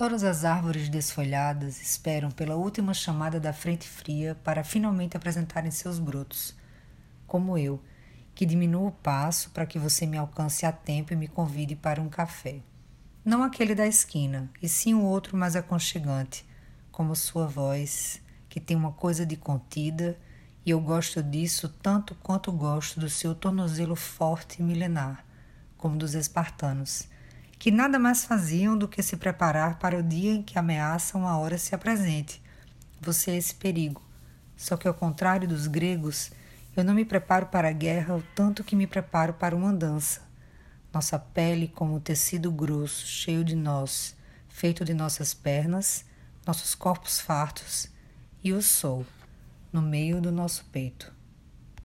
Todas as árvores desfolhadas esperam pela última chamada da frente fria para finalmente apresentarem seus brotos. Como eu, que diminuo o passo para que você me alcance a tempo e me convide para um café. Não aquele da esquina, e sim um outro mais aconchegante, como sua voz, que tem uma coisa de contida, e eu gosto disso tanto quanto gosto do seu tornozelo forte e milenar, como dos espartanos que nada mais faziam do que se preparar para o dia em que ameaça uma hora se apresente. Você é esse perigo. Só que, ao contrário dos gregos, eu não me preparo para a guerra o tanto que me preparo para uma dança. Nossa pele, como tecido grosso, cheio de nós, feito de nossas pernas, nossos corpos fartos, e o sol, no meio do nosso peito.